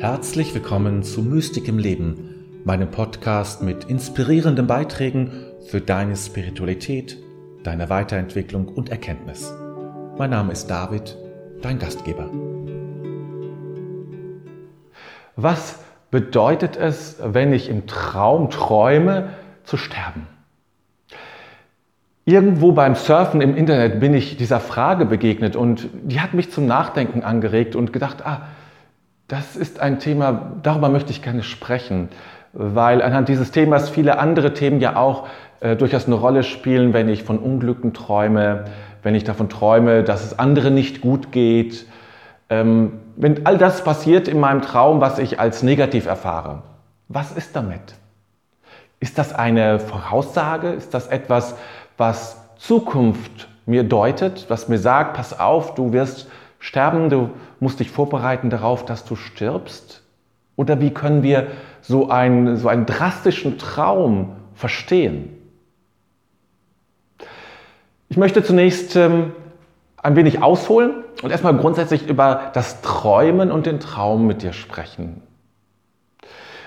Herzlich willkommen zu Mystik im Leben, meinem Podcast mit inspirierenden Beiträgen für deine Spiritualität, deine Weiterentwicklung und Erkenntnis. Mein Name ist David, dein Gastgeber. Was bedeutet es, wenn ich im Traum träume, zu sterben? Irgendwo beim Surfen im Internet bin ich dieser Frage begegnet und die hat mich zum Nachdenken angeregt und gedacht, ah, das ist ein Thema, darüber möchte ich gerne sprechen, weil anhand dieses Themas viele andere Themen ja auch äh, durchaus eine Rolle spielen, wenn ich von Unglücken träume, wenn ich davon träume, dass es anderen nicht gut geht, ähm, wenn all das passiert in meinem Traum, was ich als negativ erfahre. Was ist damit? Ist das eine Voraussage? Ist das etwas, was Zukunft mir deutet, was mir sagt, pass auf, du wirst sterben, du musst dich vorbereiten darauf, dass du stirbst? Oder wie können wir so einen, so einen drastischen Traum verstehen? Ich möchte zunächst ähm, ein wenig ausholen und erstmal grundsätzlich über das Träumen und den Traum mit dir sprechen.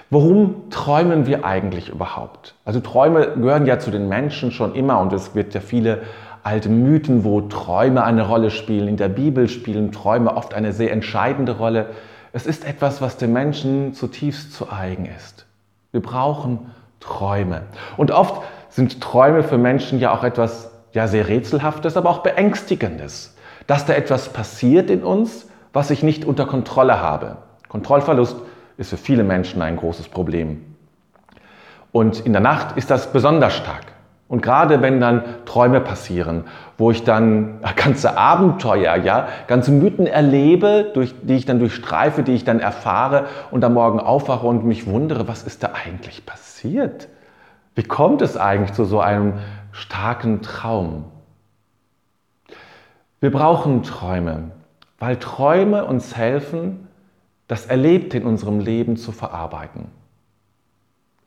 Warum träumen wir eigentlich überhaupt? Also Träume gehören ja zu den Menschen schon immer und es wird ja viele alte Mythen, wo Träume eine Rolle spielen. In der Bibel spielen Träume oft eine sehr entscheidende Rolle. Es ist etwas, was dem Menschen zutiefst zu eigen ist. Wir brauchen Träume. Und oft sind Träume für Menschen ja auch etwas ja sehr rätselhaftes, aber auch beängstigendes, dass da etwas passiert in uns, was ich nicht unter Kontrolle habe. Kontrollverlust ist für viele Menschen ein großes Problem. Und in der Nacht ist das besonders stark. Und gerade wenn dann Träume passieren, wo ich dann ganze Abenteuer, ja, ganze Mythen erlebe, durch, die ich dann durchstreife, die ich dann erfahre und am Morgen aufwache und mich wundere, was ist da eigentlich passiert? Wie kommt es eigentlich zu so einem starken Traum? Wir brauchen Träume, weil Träume uns helfen, das Erlebte in unserem Leben zu verarbeiten.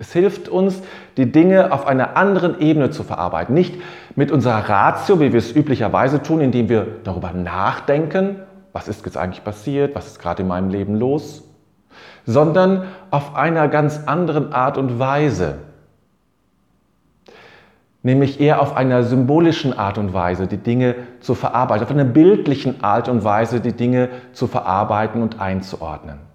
Es hilft uns, die Dinge auf einer anderen Ebene zu verarbeiten. Nicht mit unserer Ratio, wie wir es üblicherweise tun, indem wir darüber nachdenken, was ist jetzt eigentlich passiert, was ist gerade in meinem Leben los, sondern auf einer ganz anderen Art und Weise. Nämlich eher auf einer symbolischen Art und Weise die Dinge zu verarbeiten, auf einer bildlichen Art und Weise die Dinge zu verarbeiten und einzuordnen.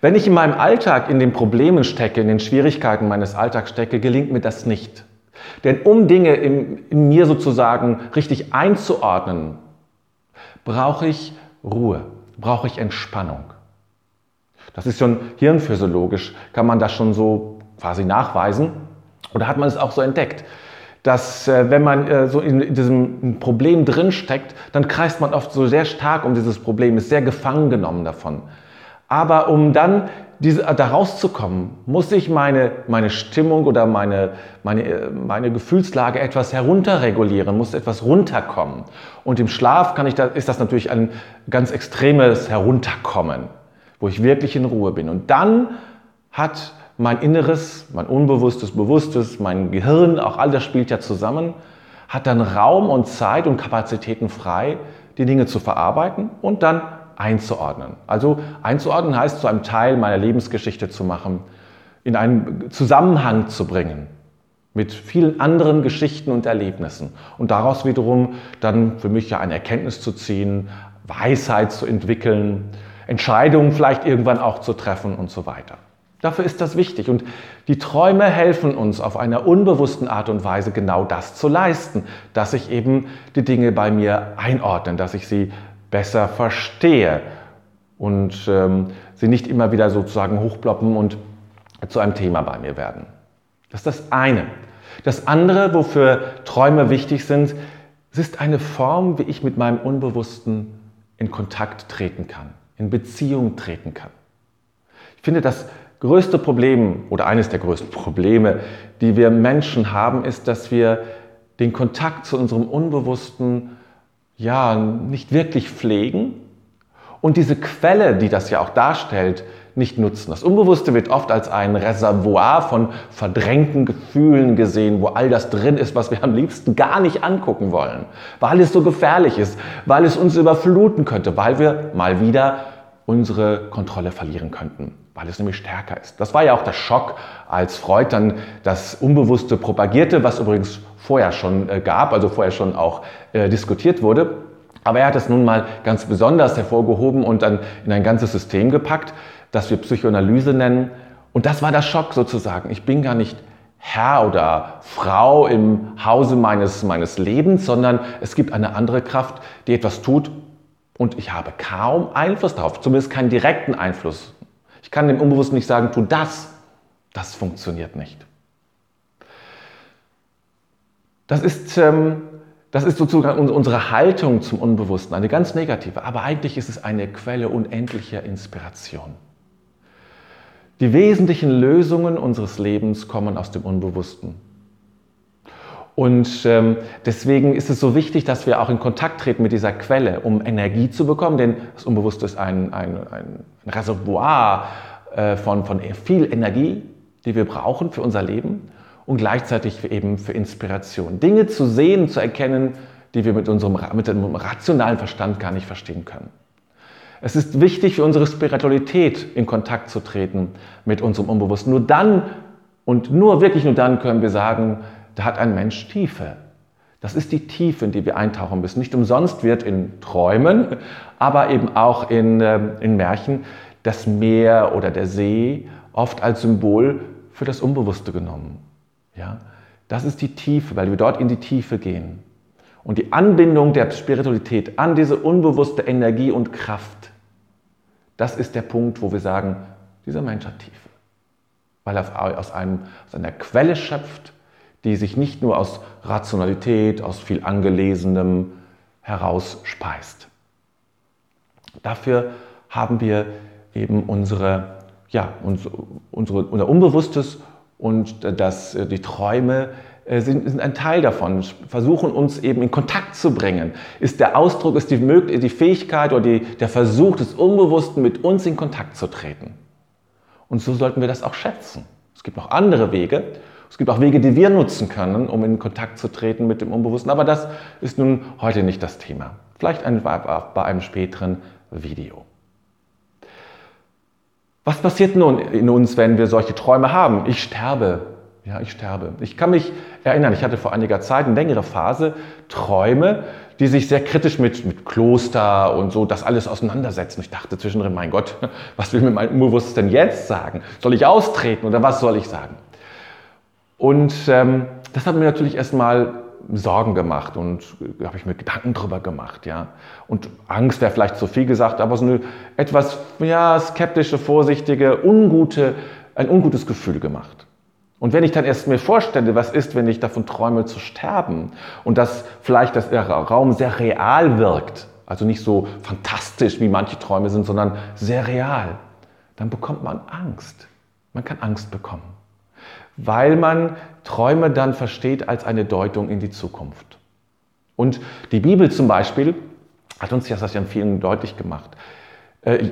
Wenn ich in meinem Alltag in den Problemen stecke, in den Schwierigkeiten meines Alltags stecke, gelingt mir das nicht. Denn um Dinge in, in mir sozusagen richtig einzuordnen, brauche ich Ruhe, brauche ich Entspannung. Das ist schon hirnphysiologisch, kann man das schon so quasi nachweisen. Oder hat man es auch so entdeckt? Dass äh, wenn man äh, so in, in diesem Problem drinsteckt, dann kreist man oft so sehr stark um dieses Problem, ist sehr gefangen genommen davon. Aber um dann diese, da rauszukommen, muss ich meine, meine Stimmung oder meine, meine, äh, meine Gefühlslage etwas herunterregulieren, muss etwas runterkommen. Und im Schlaf kann ich da, ist das natürlich ein ganz extremes Herunterkommen, wo ich wirklich in Ruhe bin. Und dann hat mein Inneres, mein Unbewusstes, Bewusstes, mein Gehirn, auch all das spielt ja zusammen, hat dann Raum und Zeit und Kapazitäten frei, die Dinge zu verarbeiten und dann einzuordnen. Also einzuordnen heißt, zu einem Teil meiner Lebensgeschichte zu machen, in einen Zusammenhang zu bringen mit vielen anderen Geschichten und Erlebnissen und daraus wiederum dann für mich ja eine Erkenntnis zu ziehen, Weisheit zu entwickeln, Entscheidungen vielleicht irgendwann auch zu treffen und so weiter. Dafür ist das wichtig. Und die Träume helfen uns auf einer unbewussten Art und Weise genau das zu leisten, dass ich eben die Dinge bei mir einordne, dass ich sie besser verstehe und ähm, sie nicht immer wieder sozusagen hochploppen und zu einem Thema bei mir werden. Das ist das eine. Das andere, wofür Träume wichtig sind, es ist eine Form, wie ich mit meinem Unbewussten in Kontakt treten kann, in Beziehung treten kann. Ich finde, das größte Problem oder eines der größten Probleme, die wir Menschen haben, ist, dass wir den Kontakt zu unserem Unbewussten ja nicht wirklich pflegen. Und diese Quelle, die das ja auch darstellt, nicht nutzen. Das Unbewusste wird oft als ein Reservoir von verdrängten Gefühlen gesehen, wo all das drin ist, was wir am liebsten gar nicht angucken wollen, weil es so gefährlich ist, weil es uns überfluten könnte, weil wir mal wieder unsere Kontrolle verlieren könnten, weil es nämlich stärker ist. Das war ja auch der Schock, als Freud dann das Unbewusste propagierte, was übrigens vorher schon äh, gab, also vorher schon auch äh, diskutiert wurde. Aber er hat es nun mal ganz besonders hervorgehoben und dann in ein ganzes System gepackt, das wir Psychoanalyse nennen. Und das war der Schock sozusagen. Ich bin gar nicht Herr oder Frau im Hause meines, meines Lebens, sondern es gibt eine andere Kraft, die etwas tut und ich habe kaum Einfluss darauf, zumindest keinen direkten Einfluss. Ich kann dem Unbewussten nicht sagen, tu das. Das funktioniert nicht. Das ist, ähm, das ist sozusagen unsere Haltung zum Unbewussten, eine ganz negative, aber eigentlich ist es eine Quelle unendlicher Inspiration. Die wesentlichen Lösungen unseres Lebens kommen aus dem Unbewussten. Und ähm, deswegen ist es so wichtig, dass wir auch in Kontakt treten mit dieser Quelle, um Energie zu bekommen, denn das Unbewusste ist ein, ein, ein Reservoir äh, von, von viel Energie, die wir brauchen für unser Leben und gleichzeitig eben für Inspiration. Dinge zu sehen, zu erkennen, die wir mit unserem mit dem rationalen Verstand gar nicht verstehen können. Es ist wichtig für unsere Spiritualität in Kontakt zu treten mit unserem Unbewussten. Nur dann und nur wirklich nur dann können wir sagen, da hat ein Mensch Tiefe. Das ist die Tiefe, in die wir eintauchen müssen. Nicht umsonst wird in Träumen, aber eben auch in, ähm, in Märchen das Meer oder der See oft als Symbol für das Unbewusste genommen. Ja? Das ist die Tiefe, weil wir dort in die Tiefe gehen. Und die Anbindung der Spiritualität an diese unbewusste Energie und Kraft, das ist der Punkt, wo wir sagen, dieser Mensch hat Tiefe. Weil er aus, einem, aus einer Quelle schöpft, die sich nicht nur aus Rationalität, aus viel Angelesenem heraus speist. Dafür haben wir eben unsere, ja, unsere, unser Unbewusstes und das, die Träume äh, sind, sind, ein Teil davon, versuchen uns eben in Kontakt zu bringen. Ist der Ausdruck, ist die, die Fähigkeit oder die, der Versuch des Unbewussten, mit uns in Kontakt zu treten. Und so sollten wir das auch schätzen. Es gibt noch andere Wege, es gibt auch Wege, die wir nutzen können, um in Kontakt zu treten mit dem Unbewussten. Aber das ist nun heute nicht das Thema. Vielleicht bei einem späteren Video. Was passiert nun in uns, wenn wir solche Träume haben? Ich sterbe. Ja, ich sterbe. Ich kann mich erinnern, ich hatte vor einiger Zeit eine längere Phase Träume, die sich sehr kritisch mit, mit Kloster und so das alles auseinandersetzen. Ich dachte zwischendrin, mein Gott, was will mir mein Unbewusstsein jetzt sagen? Soll ich austreten oder was soll ich sagen? Und ähm, das hat mir natürlich erstmal Sorgen gemacht und da habe ich mir Gedanken drüber gemacht, ja. Und Angst wäre vielleicht zu viel gesagt, aber so eine etwas ja, skeptische, vorsichtige, ungute, ein ungutes Gefühl gemacht. Und wenn ich dann erst mir vorstelle, was ist, wenn ich davon träume zu sterben und dass vielleicht das Raum sehr real wirkt, also nicht so fantastisch wie manche Träume sind, sondern sehr real, dann bekommt man Angst. Man kann Angst bekommen weil man Träume dann versteht als eine Deutung in die Zukunft. Und die Bibel zum Beispiel hat uns das ja vielen deutlich gemacht. Äh,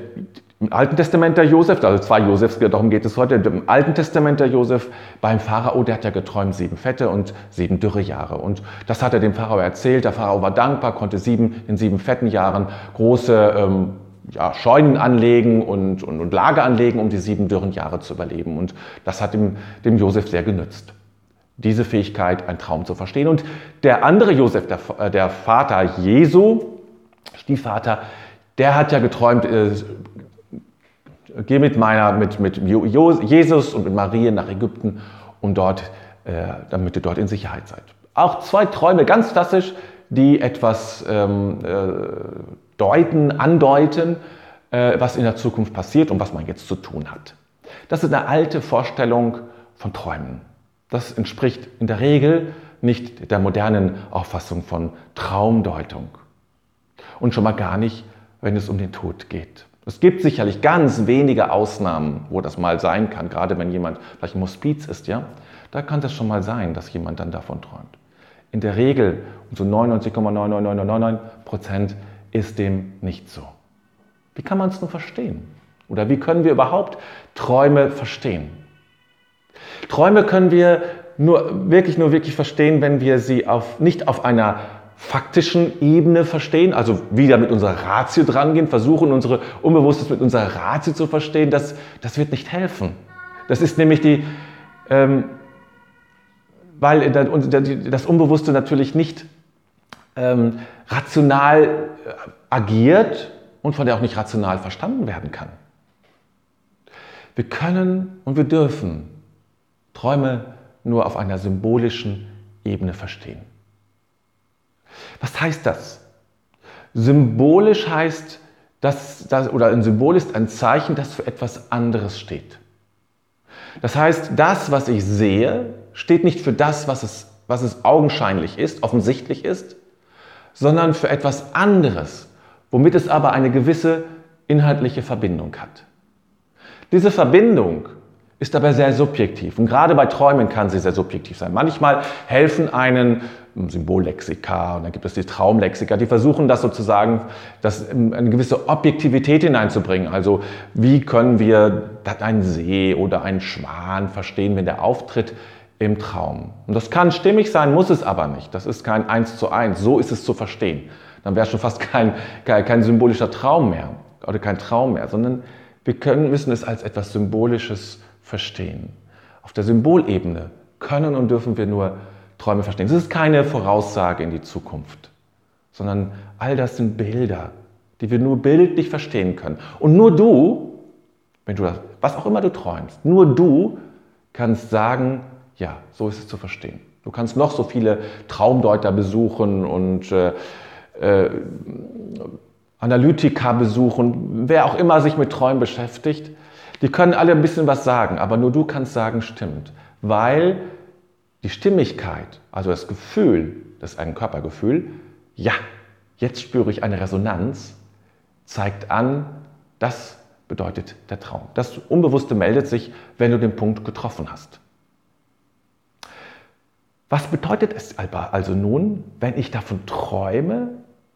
Im Alten Testament der Josef, also zwei Josefs, darum geht es heute, im Alten Testament der Josef beim Pharao, der hat ja geträumt sieben fette und sieben dürre Jahre. Und das hat er dem Pharao erzählt. Der Pharao war dankbar, konnte sieben, in sieben fetten Jahren große ähm, ja, Scheunen anlegen und, und, und Lager anlegen, um die sieben dürren Jahre zu überleben. Und das hat dem, dem Josef sehr genützt. Diese Fähigkeit, einen Traum zu verstehen. Und der andere Josef, der, äh, der Vater Jesu, Stiefvater, der hat ja geträumt, äh, geh mit meiner, mit, mit Jesus und mit Maria nach Ägypten, um dort, äh, damit ihr dort in Sicherheit seid. Auch zwei Träume, ganz klassisch, die etwas ähm, äh, deuten, andeuten, äh, was in der Zukunft passiert und was man jetzt zu tun hat. Das ist eine alte Vorstellung von Träumen. Das entspricht in der Regel nicht der modernen Auffassung von Traumdeutung. Und schon mal gar nicht, wenn es um den Tod geht. Es gibt sicherlich ganz wenige Ausnahmen, wo das mal sein kann, gerade wenn jemand vielleicht im Hospiz ist, ja. Da kann es schon mal sein, dass jemand dann davon träumt. In der Regel, und so 99,99999 Prozent, ist dem nicht so. Wie kann man es nur verstehen? Oder wie können wir überhaupt Träume verstehen? Träume können wir nur, wirklich nur wirklich verstehen, wenn wir sie auf, nicht auf einer faktischen Ebene verstehen, also wieder mit unserer Ratio drangehen, versuchen unsere Unbewusstes mit unserer Ratio zu verstehen, das, das wird nicht helfen. Das ist nämlich die, ähm, weil das Unbewusste natürlich nicht ähm, rational äh, agiert und von der auch nicht rational verstanden werden kann. Wir können und wir dürfen Träume nur auf einer symbolischen Ebene verstehen. Was heißt das? Symbolisch heißt, dass, dass, oder ein Symbol ist ein Zeichen, das für etwas anderes steht. Das heißt, das, was ich sehe, steht nicht für das, was es, was es augenscheinlich ist, offensichtlich ist, sondern für etwas anderes, womit es aber eine gewisse inhaltliche Verbindung hat. Diese Verbindung ist aber sehr subjektiv und gerade bei Träumen kann sie sehr subjektiv sein. Manchmal helfen einen Symbollexika und dann gibt es die Traumlexika, die versuchen das sozusagen, das eine gewisse Objektivität hineinzubringen. Also wie können wir einen See oder einen Schwan verstehen, wenn der auftritt im Traum? Und das kann stimmig sein, muss es aber nicht. Das ist kein Eins zu Eins. So ist es zu verstehen. Dann wäre schon fast kein, kein, kein symbolischer Traum mehr oder kein Traum mehr, sondern wir können, müssen es als etwas Symbolisches verstehen. Auf der Symbolebene können und dürfen wir nur Träume verstehen. Es ist keine Voraussage in die Zukunft, sondern all das sind Bilder, die wir nur bildlich verstehen können. Und nur du, wenn du das, was auch immer du träumst, nur du kannst sagen, ja, so ist es zu verstehen. Du kannst noch so viele Traumdeuter besuchen und äh, äh, Analytiker besuchen, wer auch immer sich mit Träumen beschäftigt. Die können alle ein bisschen was sagen, aber nur du kannst sagen, stimmt. Weil die Stimmigkeit, also das Gefühl, das ist ein Körpergefühl, ja, jetzt spüre ich eine Resonanz, zeigt an, das bedeutet der Traum. Das Unbewusste meldet sich, wenn du den Punkt getroffen hast. Was bedeutet es also nun, wenn ich davon träume,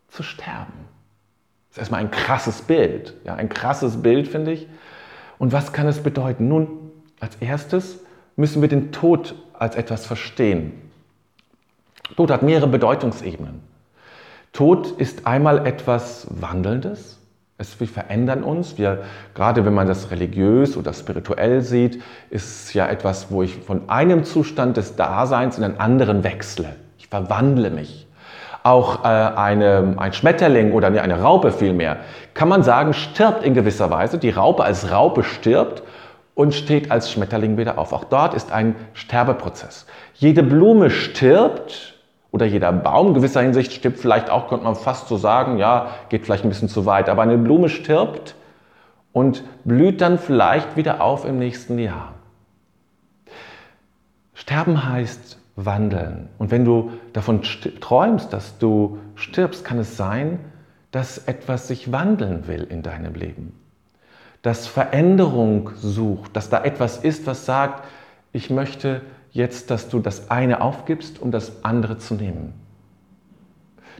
zu sterben? Das ist erstmal ein krasses Bild. Ja, ein krasses Bild, finde ich. Und was kann es bedeuten? Nun, als erstes müssen wir den Tod als etwas verstehen. Tod hat mehrere Bedeutungsebenen. Tod ist einmal etwas Wandelndes. Wir verändern uns. Wir, gerade wenn man das religiös oder spirituell sieht, ist es ja etwas, wo ich von einem Zustand des Daseins in einen anderen wechsle. Ich verwandle mich. Auch äh, eine, ein Schmetterling oder eine Raupe vielmehr, kann man sagen, stirbt in gewisser Weise. Die Raupe als Raupe stirbt und steht als Schmetterling wieder auf. Auch dort ist ein Sterbeprozess. Jede Blume stirbt oder jeder Baum in gewisser Hinsicht stirbt vielleicht auch, könnte man fast so sagen, ja, geht vielleicht ein bisschen zu weit, aber eine Blume stirbt und blüht dann vielleicht wieder auf im nächsten Jahr. Sterben heißt wandeln. Und wenn du davon träumst, dass du stirbst, kann es sein, dass etwas sich wandeln will in deinem Leben das Veränderung sucht, dass da etwas ist, was sagt, ich möchte jetzt, dass du das eine aufgibst, um das andere zu nehmen.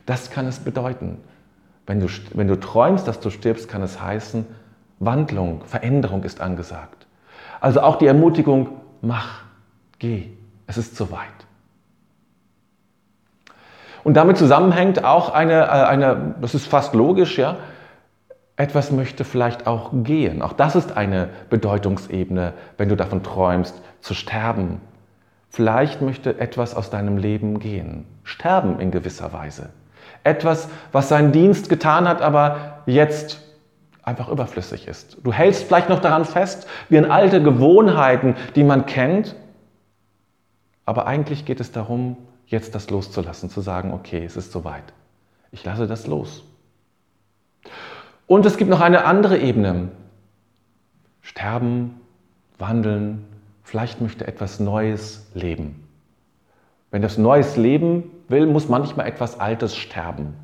Das kann es bedeuten. Wenn du, wenn du träumst, dass du stirbst, kann es heißen, Wandlung, Veränderung ist angesagt. Also auch die Ermutigung, mach, geh, es ist zu weit. Und damit zusammenhängt auch eine, äh, eine das ist fast logisch, ja, etwas möchte vielleicht auch gehen. Auch das ist eine Bedeutungsebene, wenn du davon träumst, zu sterben. Vielleicht möchte etwas aus deinem Leben gehen. Sterben in gewisser Weise. Etwas, was seinen Dienst getan hat, aber jetzt einfach überflüssig ist. Du hältst vielleicht noch daran fest, wie an alte Gewohnheiten, die man kennt, aber eigentlich geht es darum, jetzt das loszulassen, zu sagen, okay, es ist soweit. Ich lasse das los. Und es gibt noch eine andere Ebene. Sterben, wandeln, vielleicht möchte etwas Neues leben. Wenn das Neues leben will, muss manchmal etwas Altes sterben.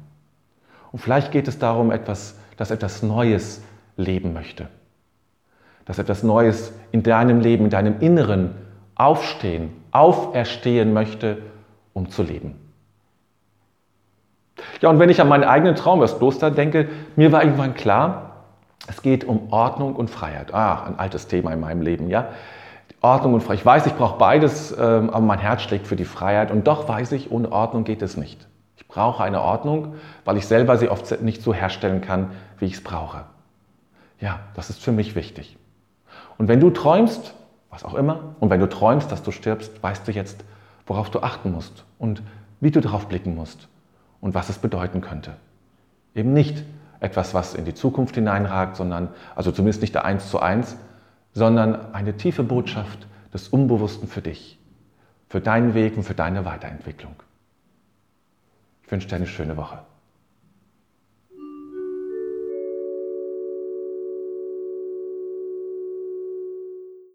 Und vielleicht geht es darum, etwas, dass etwas Neues leben möchte. Dass etwas Neues in deinem Leben, in deinem Inneren aufstehen, auferstehen möchte, um zu leben. Ja, und wenn ich an meinen eigenen Traum, das Kloster denke, mir war irgendwann klar, es geht um Ordnung und Freiheit. Ah, ein altes Thema in meinem Leben, ja. Ordnung und Freiheit. Ich weiß, ich brauche beides, ähm, aber mein Herz schlägt für die Freiheit. Und doch weiß ich, ohne Ordnung geht es nicht. Ich brauche eine Ordnung, weil ich selber sie oft nicht so herstellen kann, wie ich es brauche. Ja, das ist für mich wichtig. Und wenn du träumst, was auch immer, und wenn du träumst, dass du stirbst, weißt du jetzt, worauf du achten musst und wie du darauf blicken musst und was es bedeuten könnte. Eben nicht etwas, was in die Zukunft hineinragt, sondern, also zumindest nicht der Eins zu eins, sondern eine tiefe Botschaft des Unbewussten für dich, für deinen Weg und für deine Weiterentwicklung. Ich wünsche dir eine schöne Woche.